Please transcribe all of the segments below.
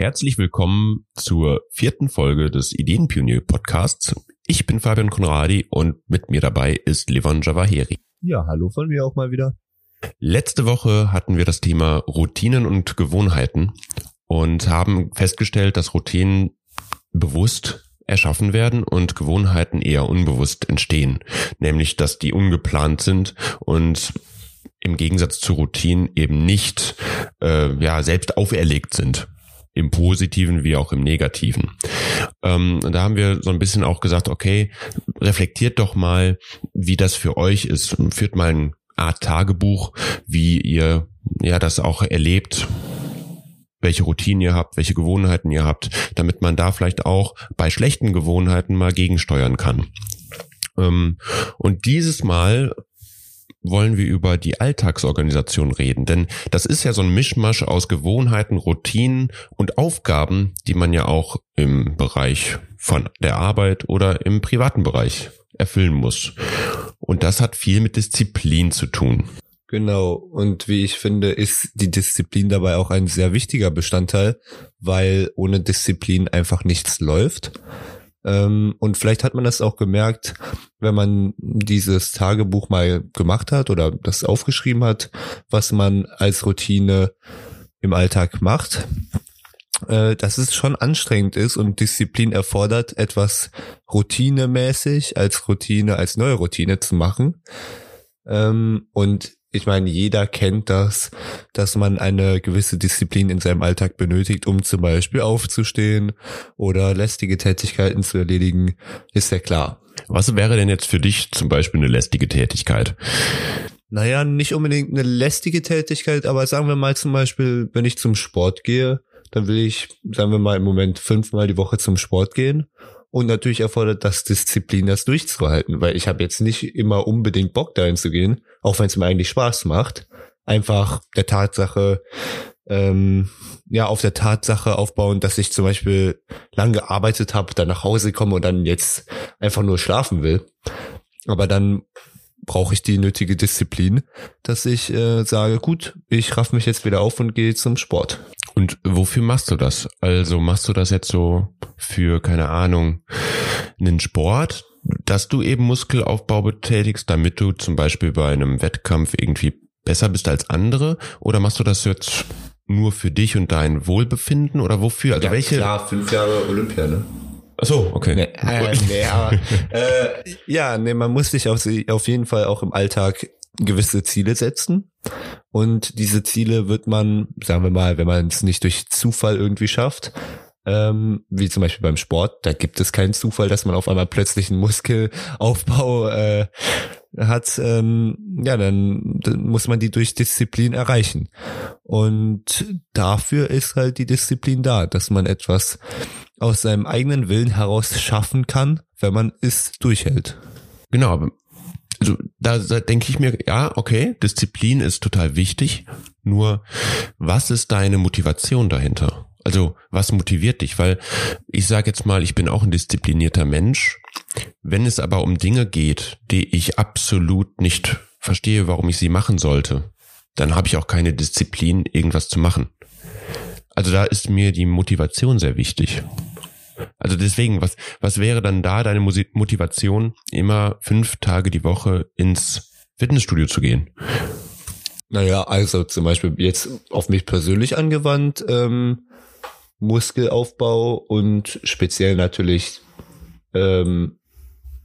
Herzlich willkommen zur vierten Folge des Ideenpionier Podcasts. Ich bin Fabian Konradi und mit mir dabei ist Levon Javaheri. Ja, hallo von mir auch mal wieder. Letzte Woche hatten wir das Thema Routinen und Gewohnheiten und haben festgestellt, dass Routinen bewusst erschaffen werden und Gewohnheiten eher unbewusst entstehen, nämlich dass die ungeplant sind und im Gegensatz zu Routinen eben nicht äh, ja selbst auferlegt sind im Positiven wie auch im Negativen. Ähm, da haben wir so ein bisschen auch gesagt, okay, reflektiert doch mal, wie das für euch ist. Führt mal ein Art Tagebuch, wie ihr ja das auch erlebt, welche Routinen ihr habt, welche Gewohnheiten ihr habt, damit man da vielleicht auch bei schlechten Gewohnheiten mal gegensteuern kann. Ähm, und dieses Mal wollen wir über die Alltagsorganisation reden, denn das ist ja so ein Mischmasch aus Gewohnheiten, Routinen und Aufgaben, die man ja auch im Bereich von der Arbeit oder im privaten Bereich erfüllen muss. Und das hat viel mit Disziplin zu tun. Genau. Und wie ich finde, ist die Disziplin dabei auch ein sehr wichtiger Bestandteil, weil ohne Disziplin einfach nichts läuft. Ähm, und vielleicht hat man das auch gemerkt, wenn man dieses Tagebuch mal gemacht hat oder das aufgeschrieben hat, was man als Routine im Alltag macht, äh, dass es schon anstrengend ist und Disziplin erfordert, etwas routinemäßig als Routine, als neue Routine zu machen. Ähm, und ich meine, jeder kennt das, dass man eine gewisse Disziplin in seinem Alltag benötigt, um zum Beispiel aufzustehen oder lästige Tätigkeiten zu erledigen, ist ja klar. Was wäre denn jetzt für dich zum Beispiel eine lästige Tätigkeit? Naja, nicht unbedingt eine lästige Tätigkeit, aber sagen wir mal zum Beispiel, wenn ich zum Sport gehe, dann will ich, sagen wir mal, im Moment fünfmal die Woche zum Sport gehen. Und natürlich erfordert das Disziplin, das durchzuhalten, weil ich habe jetzt nicht immer unbedingt Bock dahin zu gehen, auch wenn es mir eigentlich Spaß macht. Einfach der Tatsache, ähm, ja, auf der Tatsache aufbauen, dass ich zum Beispiel lang gearbeitet habe, dann nach Hause komme und dann jetzt einfach nur schlafen will. Aber dann brauche ich die nötige Disziplin, dass ich äh, sage, gut, ich raff mich jetzt wieder auf und gehe zum Sport. Und wofür machst du das? Also machst du das jetzt so für, keine Ahnung, einen Sport, dass du eben Muskelaufbau betätigst, damit du zum Beispiel bei einem Wettkampf irgendwie besser bist als andere? Oder machst du das jetzt nur für dich und dein Wohlbefinden oder wofür? Also ja, welche? Klar, fünf Jahre Olympia, ne? Ach so, okay. Nee, äh, nee, aber, äh, ja, nee, man muss sich auf, auf jeden Fall auch im Alltag gewisse Ziele setzen. Und diese Ziele wird man, sagen wir mal, wenn man es nicht durch Zufall irgendwie schafft, ähm, wie zum Beispiel beim Sport, da gibt es keinen Zufall, dass man auf einmal plötzlich einen Muskelaufbau äh, hat, ähm, ja, dann, dann muss man die durch Disziplin erreichen. Und dafür ist halt die Disziplin da, dass man etwas aus seinem eigenen Willen heraus schaffen kann, wenn man es durchhält. Genau, also da, da denke ich mir, ja, okay, Disziplin ist total wichtig. Nur, was ist deine Motivation dahinter? Also, was motiviert dich? Weil ich sage jetzt mal, ich bin auch ein disziplinierter Mensch. Wenn es aber um Dinge geht, die ich absolut nicht verstehe, warum ich sie machen sollte, dann habe ich auch keine Disziplin, irgendwas zu machen. Also da ist mir die Motivation sehr wichtig. Also deswegen, was, was wäre dann da deine Motivation, immer fünf Tage die Woche ins Fitnessstudio zu gehen? Naja, also zum Beispiel jetzt auf mich persönlich angewandt, ähm, Muskelaufbau und speziell natürlich, ähm,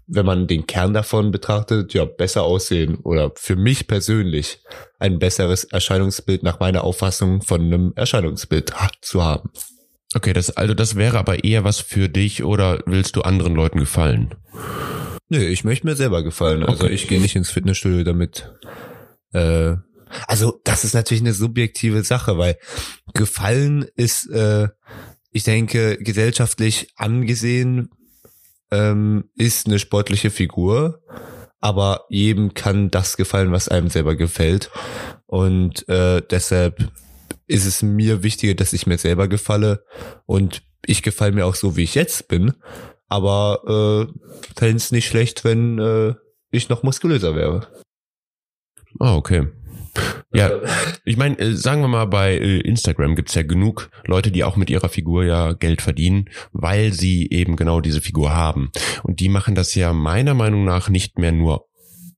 wenn man den Kern davon betrachtet, ja, besser aussehen oder für mich persönlich ein besseres Erscheinungsbild nach meiner Auffassung von einem Erscheinungsbild zu haben. Okay, das, also das wäre aber eher was für dich oder willst du anderen Leuten gefallen? Nö, ich möchte mir selber gefallen. Also okay. ich gehe nicht ins Fitnessstudio damit. Äh, also das ist natürlich eine subjektive Sache, weil gefallen ist, äh, ich denke, gesellschaftlich angesehen ähm, ist eine sportliche Figur, aber jedem kann das gefallen, was einem selber gefällt. Und äh, deshalb ist es mir wichtiger, dass ich mir selber gefalle und ich gefalle mir auch so, wie ich jetzt bin. Aber äh, fände es nicht schlecht, wenn äh, ich noch muskulöser wäre. Ah, okay. Ja, ich meine, äh, sagen wir mal, bei äh, Instagram gibt's ja genug Leute, die auch mit ihrer Figur ja Geld verdienen, weil sie eben genau diese Figur haben. Und die machen das ja meiner Meinung nach nicht mehr nur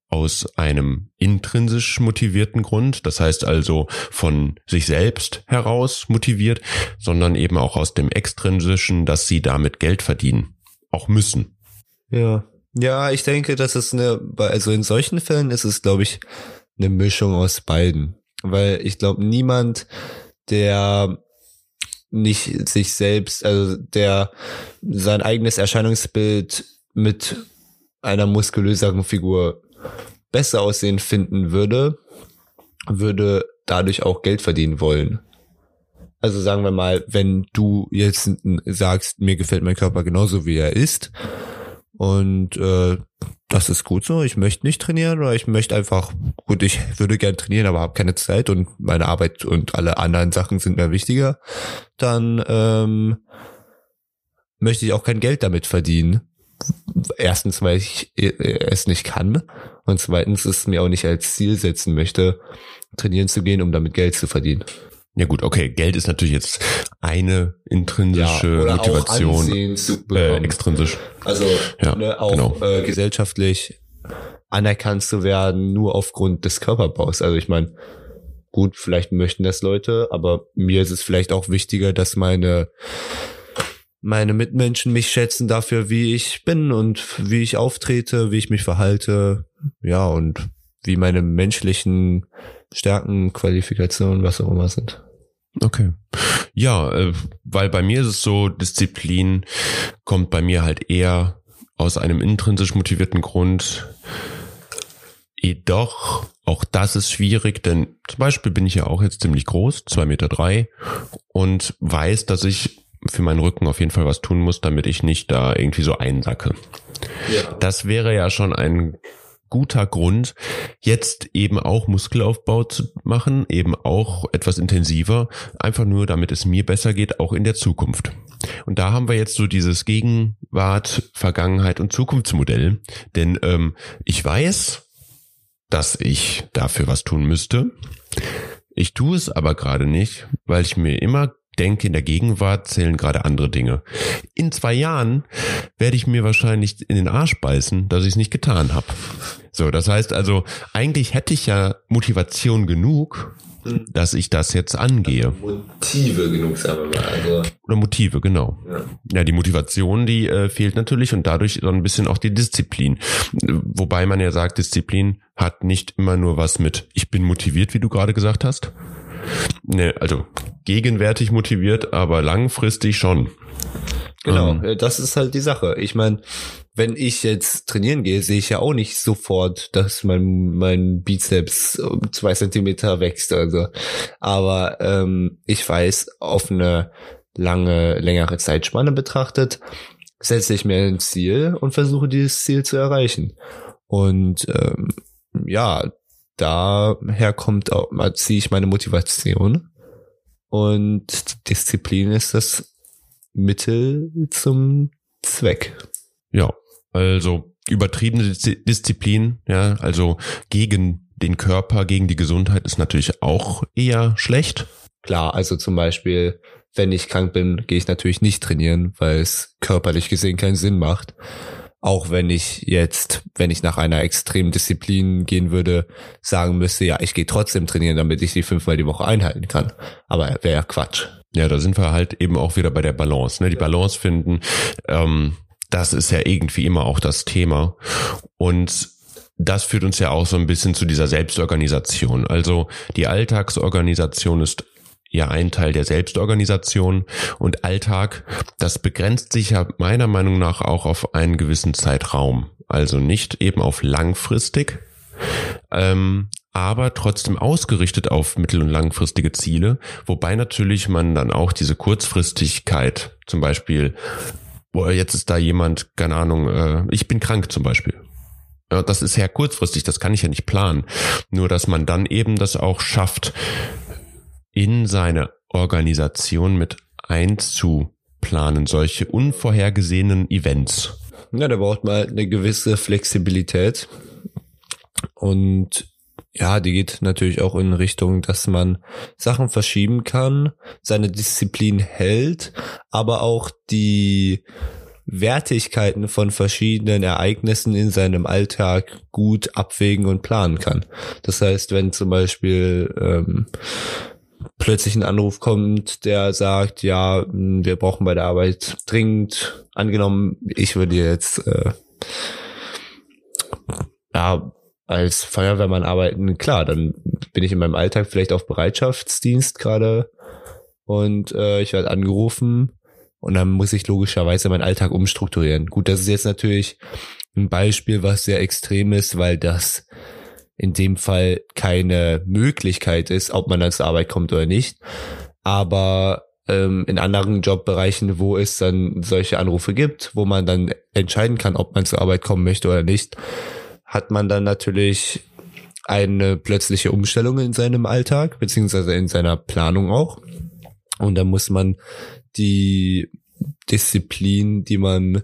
aus einem intrinsisch motivierten Grund, das heißt also von sich selbst heraus motiviert, sondern eben auch aus dem extrinsischen, dass sie damit Geld verdienen, auch müssen. Ja. Ja, ich denke, das ist eine, also in solchen Fällen ist es, glaube ich, eine Mischung aus beiden. Weil ich glaube, niemand, der nicht sich selbst, also der sein eigenes Erscheinungsbild mit einer muskulöseren Figur besser aussehen finden würde, würde dadurch auch Geld verdienen wollen. Also sagen wir mal, wenn du jetzt sagst, mir gefällt mein Körper genauso wie er ist und äh, das ist gut so, ich möchte nicht trainieren oder ich möchte einfach, gut, ich würde gern trainieren, aber habe keine Zeit und meine Arbeit und alle anderen Sachen sind mir wichtiger, dann ähm, möchte ich auch kein Geld damit verdienen. Erstens, weil ich äh, es nicht kann und zweitens es mir auch nicht als Ziel setzen möchte, trainieren zu gehen, um damit Geld zu verdienen. Ja gut, okay, Geld ist natürlich jetzt eine intrinsische ja, Motivation, äh, extrinsisch. Also ja, ne, auch genau. äh, gesellschaftlich anerkannt zu werden, nur aufgrund des Körperbaus. Also ich meine, gut, vielleicht möchten das Leute, aber mir ist es vielleicht auch wichtiger, dass meine meine Mitmenschen mich schätzen dafür, wie ich bin und wie ich auftrete, wie ich mich verhalte, ja, und wie meine menschlichen Stärken, Qualifikationen, was auch immer sind. Okay. Ja, äh, weil bei mir ist es so, Disziplin kommt bei mir halt eher aus einem intrinsisch motivierten Grund. Jedoch, auch das ist schwierig, denn zum Beispiel bin ich ja auch jetzt ziemlich groß, zwei Meter drei, und weiß, dass ich für meinen Rücken auf jeden Fall was tun muss, damit ich nicht da irgendwie so einsacke. Ja. Das wäre ja schon ein guter Grund, jetzt eben auch Muskelaufbau zu machen, eben auch etwas intensiver, einfach nur damit es mir besser geht, auch in der Zukunft. Und da haben wir jetzt so dieses Gegenwart, Vergangenheit und Zukunftsmodell. Denn ähm, ich weiß, dass ich dafür was tun müsste. Ich tue es aber gerade nicht, weil ich mir immer denke, in der Gegenwart zählen gerade andere Dinge. In zwei Jahren werde ich mir wahrscheinlich in den Arsch beißen, dass ich es nicht getan habe. So, das heißt also, eigentlich hätte ich ja Motivation genug, dass ich das jetzt angehe. Motive genug, sagen wir mal. Also Oder Motive, genau. Ja, ja die Motivation, die äh, fehlt natürlich und dadurch so ein bisschen auch die Disziplin. Wobei man ja sagt, Disziplin hat nicht immer nur was mit, ich bin motiviert, wie du gerade gesagt hast, Ne, also gegenwärtig motiviert, aber langfristig schon. Genau, ähm. das ist halt die Sache. Ich meine, wenn ich jetzt trainieren gehe, sehe ich ja auch nicht sofort, dass mein, mein Bizeps um zwei Zentimeter wächst. Also, aber ähm, ich weiß, auf eine lange, längere Zeitspanne betrachtet, setze ich mir ein Ziel und versuche dieses Ziel zu erreichen. Und ähm, ja, daher kommt auch, ziehe ich meine Motivation. Und Disziplin ist das Mittel zum Zweck. Ja, also übertriebene Disziplin, ja, also gegen den Körper, gegen die Gesundheit ist natürlich auch eher schlecht. Klar, also zum Beispiel, wenn ich krank bin, gehe ich natürlich nicht trainieren, weil es körperlich gesehen keinen Sinn macht. Auch wenn ich jetzt, wenn ich nach einer extremen Disziplin gehen würde, sagen müsste, ja, ich gehe trotzdem trainieren, damit ich sie fünfmal die Woche einhalten kann. Aber wäre ja Quatsch. Ja, da sind wir halt eben auch wieder bei der Balance. Ne? Die Balance finden, ähm, das ist ja irgendwie immer auch das Thema. Und das führt uns ja auch so ein bisschen zu dieser Selbstorganisation. Also die Alltagsorganisation ist ja ein Teil der Selbstorganisation und Alltag, das begrenzt sich ja meiner Meinung nach auch auf einen gewissen Zeitraum. Also nicht eben auf langfristig, ähm, aber trotzdem ausgerichtet auf mittel- und langfristige Ziele, wobei natürlich man dann auch diese Kurzfristigkeit, zum Beispiel, boah, jetzt ist da jemand, keine Ahnung, äh, ich bin krank zum Beispiel. Ja, das ist ja kurzfristig, das kann ich ja nicht planen. Nur, dass man dann eben das auch schafft, in seine Organisation mit einzuplanen, solche unvorhergesehenen Events. Ja, da braucht man halt eine gewisse Flexibilität. Und Ja, die geht natürlich auch in Richtung, dass man Sachen verschieben kann, seine Disziplin hält, aber auch die Wertigkeiten von verschiedenen Ereignissen in seinem Alltag gut abwägen und planen kann. Das heißt, wenn zum Beispiel ähm, plötzlich ein Anruf kommt, der sagt, ja, wir brauchen bei der Arbeit dringend, angenommen, ich würde jetzt äh, ja, als Feuerwehrmann arbeiten, klar, dann bin ich in meinem Alltag vielleicht auf Bereitschaftsdienst gerade und äh, ich werde angerufen und dann muss ich logischerweise meinen Alltag umstrukturieren. Gut, das ist jetzt natürlich ein Beispiel, was sehr extrem ist, weil das in dem Fall keine Möglichkeit ist, ob man dann zur Arbeit kommt oder nicht. Aber ähm, in anderen Jobbereichen, wo es dann solche Anrufe gibt, wo man dann entscheiden kann, ob man zur Arbeit kommen möchte oder nicht, hat man dann natürlich eine plötzliche Umstellung in seinem Alltag, beziehungsweise in seiner Planung auch. Und da muss man die Disziplin, die man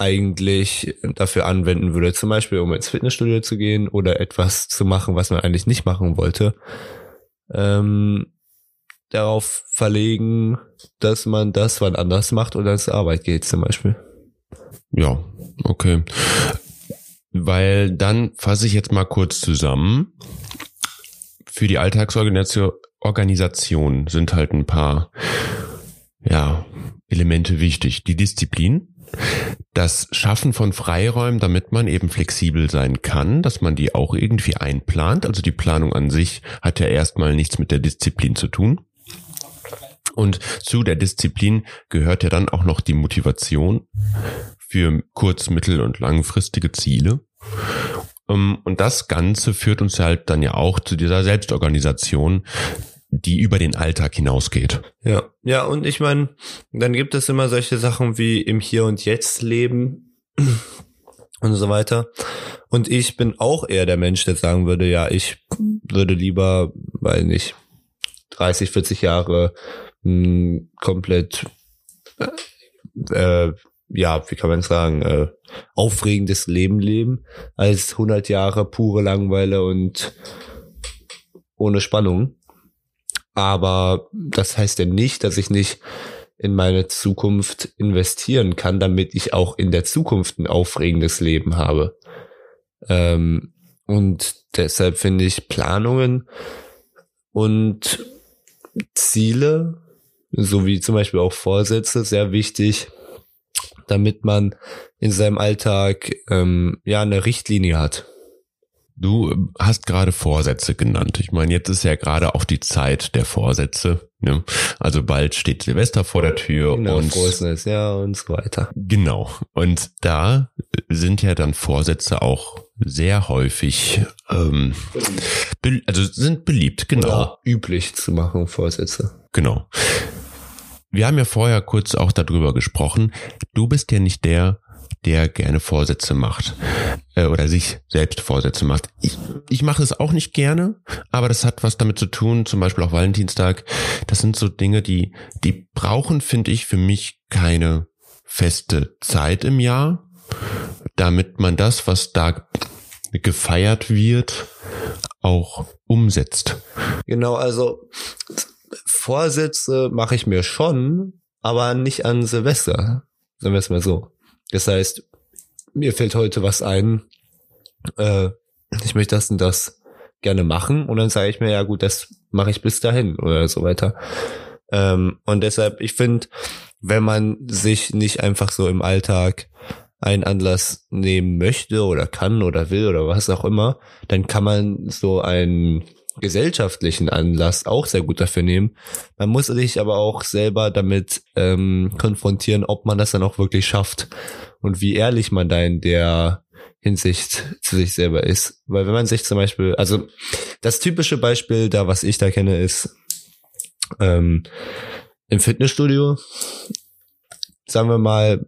eigentlich dafür anwenden würde, zum Beispiel um ins Fitnessstudio zu gehen oder etwas zu machen, was man eigentlich nicht machen wollte, ähm, darauf verlegen, dass man das wann anders macht oder zur Arbeit geht zum Beispiel. Ja, okay. Weil dann fasse ich jetzt mal kurz zusammen. Für die Alltagsorganisation sind halt ein paar ja, Elemente wichtig. Die Disziplin, das Schaffen von Freiräumen, damit man eben flexibel sein kann, dass man die auch irgendwie einplant. Also die Planung an sich hat ja erstmal nichts mit der Disziplin zu tun. Und zu der Disziplin gehört ja dann auch noch die Motivation für kurz-, mittel- und langfristige Ziele. Ähm, und das Ganze führt uns halt dann ja auch zu dieser Selbstorganisation, die über den Alltag hinausgeht. Ja, ja, und ich meine, dann gibt es immer solche Sachen wie im Hier und Jetzt leben und so weiter. Und ich bin auch eher der Mensch, der sagen würde, ja, ich würde lieber, weil nicht, 30, 40 Jahre mh, hm, komplett, äh, ja, wie kann man sagen, äh, aufregendes Leben leben, als 100 Jahre pure Langweile und ohne Spannung. Aber das heißt ja nicht, dass ich nicht in meine Zukunft investieren kann, damit ich auch in der Zukunft ein aufregendes Leben habe. Ähm, und deshalb finde ich Planungen und Ziele, sowie zum Beispiel auch Vorsätze, sehr wichtig, damit man in seinem Alltag ähm, ja eine Richtlinie hat. Du hast gerade Vorsätze genannt. Ich meine, jetzt ist ja gerade auch die Zeit der Vorsätze. Ne? Also bald steht Silvester vor der Tür genau, und Frohes ja und so weiter. Genau. Und da sind ja dann Vorsätze auch sehr häufig, ähm, also sind beliebt, genau. Oder üblich zu machen Vorsätze. Genau. Wir haben ja vorher kurz auch darüber gesprochen. Du bist ja nicht der, der gerne Vorsätze macht äh, oder sich selbst Vorsätze macht. Ich, ich mache es auch nicht gerne, aber das hat was damit zu tun, zum Beispiel auch Valentinstag. Das sind so Dinge, die, die brauchen, finde ich, für mich keine feste Zeit im Jahr, damit man das, was da gefeiert wird, auch umsetzt. Genau, also Vorsätze mache ich mir schon, aber nicht an Silvester. Sagen wir es mal so. Das heißt, mir fällt heute was ein, äh, ich möchte das und das gerne machen und dann sage ich mir, ja gut, das mache ich bis dahin oder so weiter. Ähm, und deshalb, ich finde, wenn man sich nicht einfach so im Alltag einen Anlass nehmen möchte oder kann oder will oder was auch immer, dann kann man so einen gesellschaftlichen Anlass auch sehr gut dafür nehmen. Man muss sich aber auch selber damit ähm, konfrontieren, ob man das dann auch wirklich schafft und wie ehrlich man da in der Hinsicht zu sich selber ist. Weil wenn man sich zum Beispiel, also das typische Beispiel da, was ich da kenne, ist ähm, im Fitnessstudio, sagen wir mal,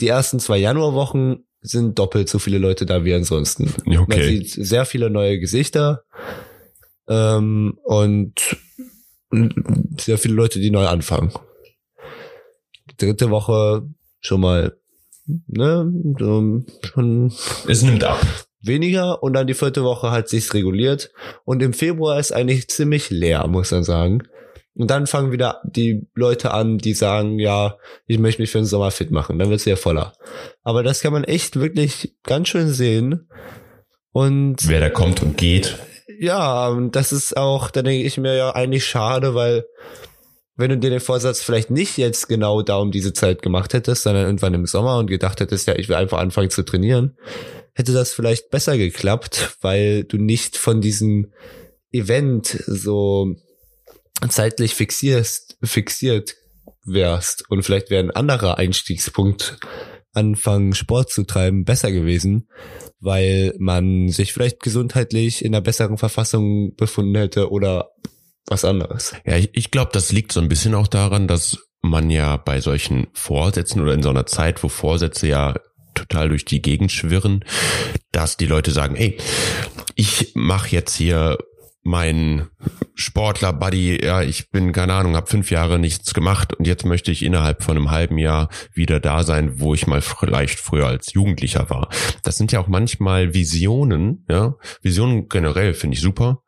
die ersten zwei Januarwochen sind doppelt so viele Leute da wie ansonsten. Okay. Man sieht sehr viele neue Gesichter ähm, und sehr viele Leute, die neu anfangen. Die dritte Woche schon mal, ne, so, schon. Es nimmt ab. weniger und dann die vierte Woche hat sich's reguliert und im Februar ist eigentlich ziemlich leer, muss man sagen. Und dann fangen wieder die Leute an, die sagen, ja, ich möchte mich für den Sommer fit machen. Dann wird's wieder voller. Aber das kann man echt wirklich ganz schön sehen. Und wer da kommt und geht. Ja, das ist auch, da denke ich mir ja eigentlich schade, weil wenn du dir den Vorsatz vielleicht nicht jetzt genau da um diese Zeit gemacht hättest, sondern irgendwann im Sommer und gedacht hättest, ja, ich will einfach anfangen zu trainieren, hätte das vielleicht besser geklappt, weil du nicht von diesem Event so zeitlich fixierst, fixiert wärst. Und vielleicht wäre ein anderer Einstiegspunkt anfangen Sport zu treiben besser gewesen, weil man sich vielleicht gesundheitlich in einer besseren Verfassung befunden hätte oder was anderes. Ja, ich, ich glaube, das liegt so ein bisschen auch daran, dass man ja bei solchen Vorsätzen oder in so einer Zeit, wo Vorsätze ja total durch die Gegend schwirren, dass die Leute sagen, ey, ich mache jetzt hier mein Sportler-Buddy, ja, ich bin, keine Ahnung, habe fünf Jahre nichts gemacht und jetzt möchte ich innerhalb von einem halben Jahr wieder da sein, wo ich mal vielleicht früher als Jugendlicher war. Das sind ja auch manchmal Visionen, ja. Visionen generell finde ich super.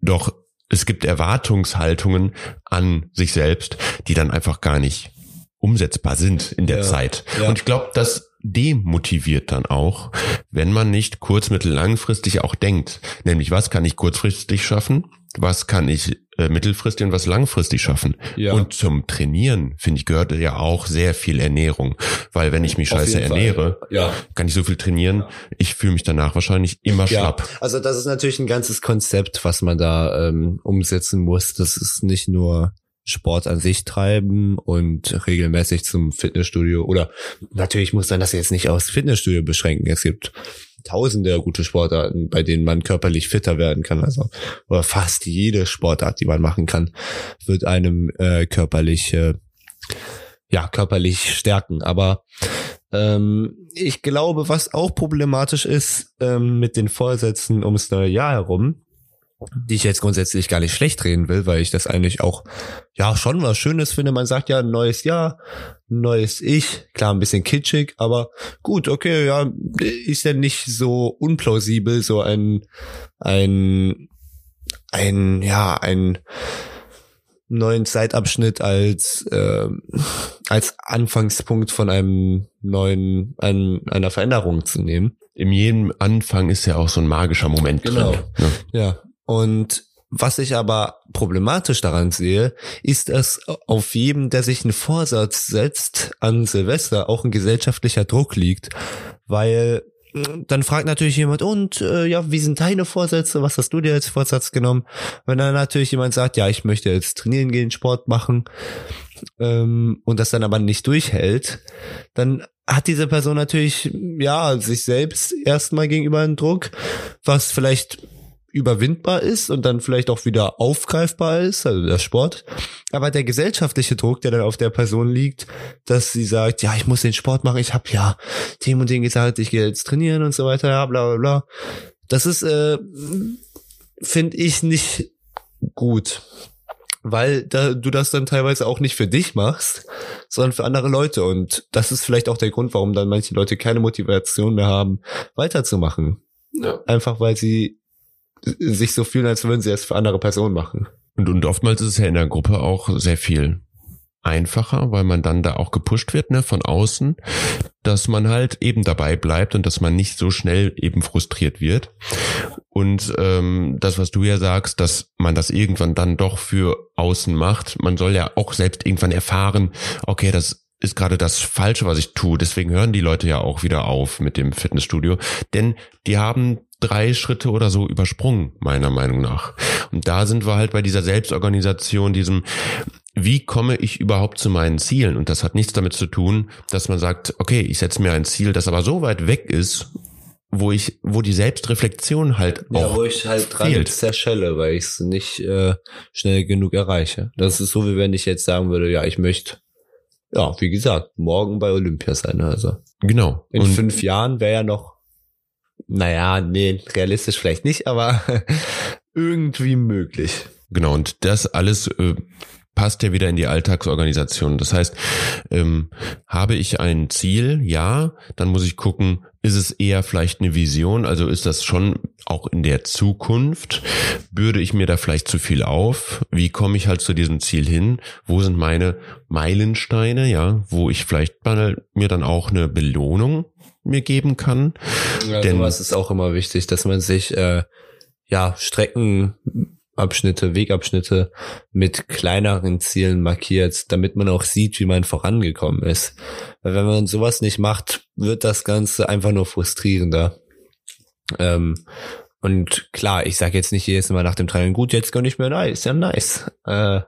Doch es gibt Erwartungshaltungen an sich selbst, die dann einfach gar nicht umsetzbar sind in der ja, Zeit. Ja. Und ich glaube, das demotiviert dann auch, wenn man nicht kurz-, mittel-, langfristig auch denkt. Nämlich, was kann ich kurzfristig schaffen? Was kann ich äh, mittelfristig und was langfristig schaffen? Ja. Und zum Trainieren, finde ich, gehört ja auch sehr viel Ernährung. Weil wenn ich mich scheiße ernähre, ja. kann ich so viel trainieren, ich fühle mich danach wahrscheinlich immer schlapp. Also das ist natürlich ein ganzes Konzept, was man da ähm, umsetzen muss. Das ist nicht nur Sport an sich treiben und regelmäßig zum Fitnessstudio oder natürlich muss man das jetzt nicht aufs Fitnessstudio beschränken. Es gibt tausende gute Sportarten, bei denen man körperlich fitter werden kann. Also oder fast jede Sportart, die man machen kann, wird einem äh, körperlich äh, ja körperlich stärken. Aber ähm, ich glaube, was auch problematisch ist ähm, mit den Vorsätzen ums neue Jahr herum, die ich jetzt grundsätzlich gar nicht schlecht reden will, weil ich das eigentlich auch ja schon was Schönes finde. Man sagt ja neues Jahr, neues Ich, klar ein bisschen kitschig, aber gut, okay, ja, ist ja nicht so unplausibel, so ein ein ein ja ein neuen Zeitabschnitt als äh, als Anfangspunkt von einem neuen ein, einer Veränderung zu nehmen. In jedem Anfang ist ja auch so ein magischer Moment genau. drin. Ne? Ja, und was ich aber problematisch daran sehe, ist, dass auf jedem, der sich einen Vorsatz setzt an Silvester, auch ein gesellschaftlicher Druck liegt, weil mm, dann fragt natürlich jemand, und äh, ja, wie sind deine Vorsätze? Was hast du dir als Vorsatz genommen? Wenn dann natürlich jemand sagt, ja, ich möchte jetzt trainieren gehen, Sport machen ähm, und das dann aber nicht durchhält, dann hat diese Person natürlich ja sich selbst erstmal gegenüber einen Druck, was vielleicht überwindbar ist und dann vielleicht auch wieder aufgreifbar ist, also der Sport. Aber der gesellschaftliche Druck, der dann auf der Person liegt, dass sie sagt, ja, ich muss den Sport machen, ich habe ja dem und dem gesagt, ich gehe jetzt trainieren und so weiter, ja, bla bla bla. Das ist, äh, finde ich, nicht gut. Weil da, du das dann teilweise auch nicht für dich machst, sondern für andere Leute. Und das ist vielleicht auch der Grund, warum dann manche Leute keine Motivation mehr haben, weiterzumachen. Ja. Einfach weil sie sich so fühlen, als würden sie es für andere Personen machen. Und, und oftmals ist es ja in der Gruppe auch sehr viel einfacher, weil man dann da auch gepusht wird, ne, von außen, dass man halt eben dabei bleibt und dass man nicht so schnell eben frustriert wird. Und ähm, das, was du ja sagst, dass man das irgendwann dann doch für außen macht, man soll ja auch selbst irgendwann erfahren, okay, das ist gerade das Falsche, was ich tue. Deswegen hören die Leute ja auch wieder auf mit dem Fitnessstudio. Denn die haben drei Schritte oder so übersprungen, meiner Meinung nach. Und da sind wir halt bei dieser Selbstorganisation, diesem, wie komme ich überhaupt zu meinen Zielen? Und das hat nichts damit zu tun, dass man sagt, okay, ich setze mir ein Ziel, das aber so weit weg ist, wo ich, wo die Selbstreflexion halt ja, auch wo ich halt dran fehlt. zerschelle, weil ich es nicht äh, schnell genug erreiche. Das ist so, wie wenn ich jetzt sagen würde, ja, ich möchte, ja, wie gesagt, morgen bei Olympia sein. Also genau. In Und fünf Jahren wäre ja noch naja, nee, realistisch vielleicht nicht, aber irgendwie möglich. Genau, und das alles äh, passt ja wieder in die Alltagsorganisation. Das heißt, ähm, habe ich ein Ziel, ja, dann muss ich gucken, Ist es eher vielleicht eine Vision? Also ist das schon auch in der Zukunft? Bürde ich mir da vielleicht zu viel auf? Wie komme ich halt zu diesem Ziel hin? Wo sind meine Meilensteine? Ja, wo ich vielleicht mal mir dann auch eine Belohnung mir geben kann. Ja, Denn sowas ist auch immer wichtig, dass man sich äh, ja Strecken Abschnitte, Wegabschnitte mit kleineren Zielen markiert, damit man auch sieht, wie man vorangekommen ist. Weil wenn man sowas nicht macht, wird das Ganze einfach nur frustrierender. Ähm, und klar, ich sage jetzt nicht jedes Mal nach dem Training, gut, jetzt gönn ich mir nice, ja nice. Äh,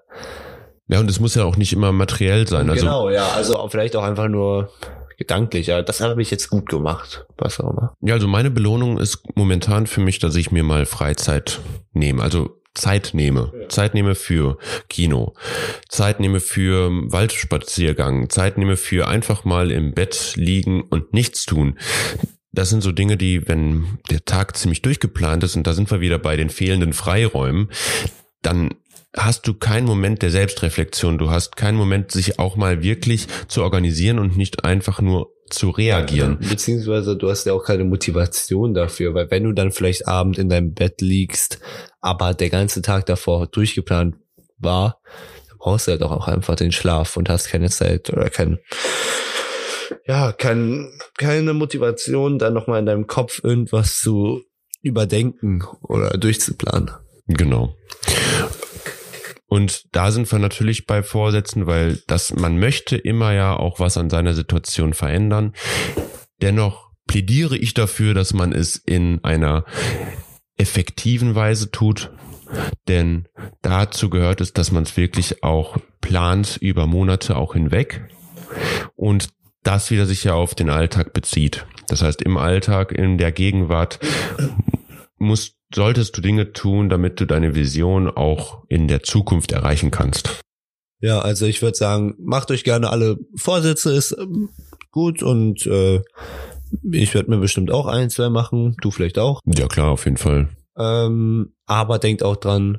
ja, und es muss ja auch nicht immer materiell sein. Also genau, ja, also vielleicht auch einfach nur gedanklich, ja, das habe ich jetzt gut gemacht, was auch immer. Ja, also meine Belohnung ist momentan für mich, dass ich mir mal Freizeit nehme. Also Zeit nehme. Ja. Zeit nehme für Kino. Zeit nehme für Waldspaziergang. Zeit nehme für einfach mal im Bett liegen und nichts tun. Das sind so Dinge, die, wenn der Tag ziemlich durchgeplant ist, und da sind wir wieder bei den fehlenden Freiräumen, dann hast du keinen Moment der Selbstreflexion. Du hast keinen Moment, sich auch mal wirklich zu organisieren und nicht einfach nur zu reagieren. Beziehungsweise du hast ja auch keine Motivation dafür, weil wenn du dann vielleicht abend in deinem Bett liegst, aber der ganze Tag davor durchgeplant war, dann brauchst du ja doch auch einfach den Schlaf und hast keine Zeit oder kein, ja, kein, keine Motivation, dann nochmal in deinem Kopf irgendwas zu überdenken oder durchzuplanen. Genau. Und da sind wir natürlich bei Vorsätzen, weil das, man möchte immer ja auch was an seiner Situation verändern. Dennoch plädiere ich dafür, dass man es in einer effektiven Weise tut. Denn dazu gehört es, dass man es wirklich auch plant über Monate auch hinweg. Und das wieder sich ja auf den Alltag bezieht. Das heißt, im Alltag, in der Gegenwart musst solltest du Dinge tun, damit du deine Vision auch in der Zukunft erreichen kannst? Ja, also ich würde sagen, macht euch gerne alle Vorsätze, ist ähm, gut und äh, ich werde mir bestimmt auch ein, zwei machen, du vielleicht auch. Ja klar, auf jeden Fall. Ähm, aber denkt auch dran,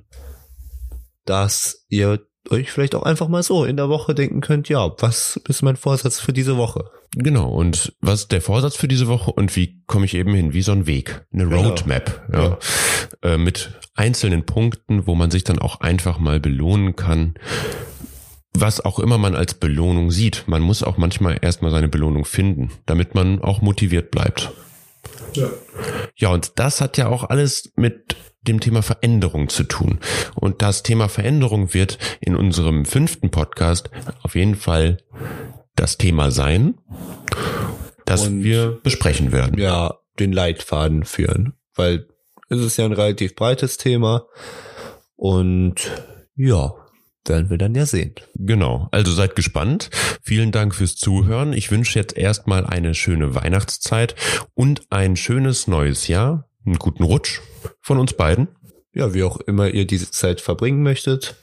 dass ihr euch vielleicht auch einfach mal so in der Woche denken könnt, ja, was ist mein Vorsatz für diese Woche? Genau, und was ist der Vorsatz für diese Woche und wie komme ich eben hin? Wie so ein Weg, eine genau. Roadmap, ja, ja. Äh, mit einzelnen Punkten, wo man sich dann auch einfach mal belohnen kann. Was auch immer man als Belohnung sieht. Man muss auch manchmal erstmal seine Belohnung finden, damit man auch motiviert bleibt. Ja. Ja, und das hat ja auch alles mit dem Thema Veränderung zu tun. Und das Thema Veränderung wird in unserem fünften Podcast auf jeden Fall das Thema sein, das Und, wir besprechen werden. Ja, den Leitfaden führen, weil es ist ja ein relativ breites Thema und ja, werden wir dann ja sehen. Genau, also seid gespannt. Vielen Dank fürs Zuhören. Ich wünsche jetzt erstmal eine schöne Weihnachtszeit und ein schönes neues Jahr. Einen guten Rutsch von uns beiden. Ja, wie auch immer ihr diese Zeit verbringen möchtet.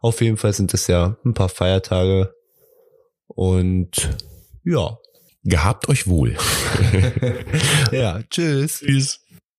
Auf jeden Fall sind es ja ein paar Feiertage. Und ja. Gehabt euch wohl. ja, tschüss. Tschüss.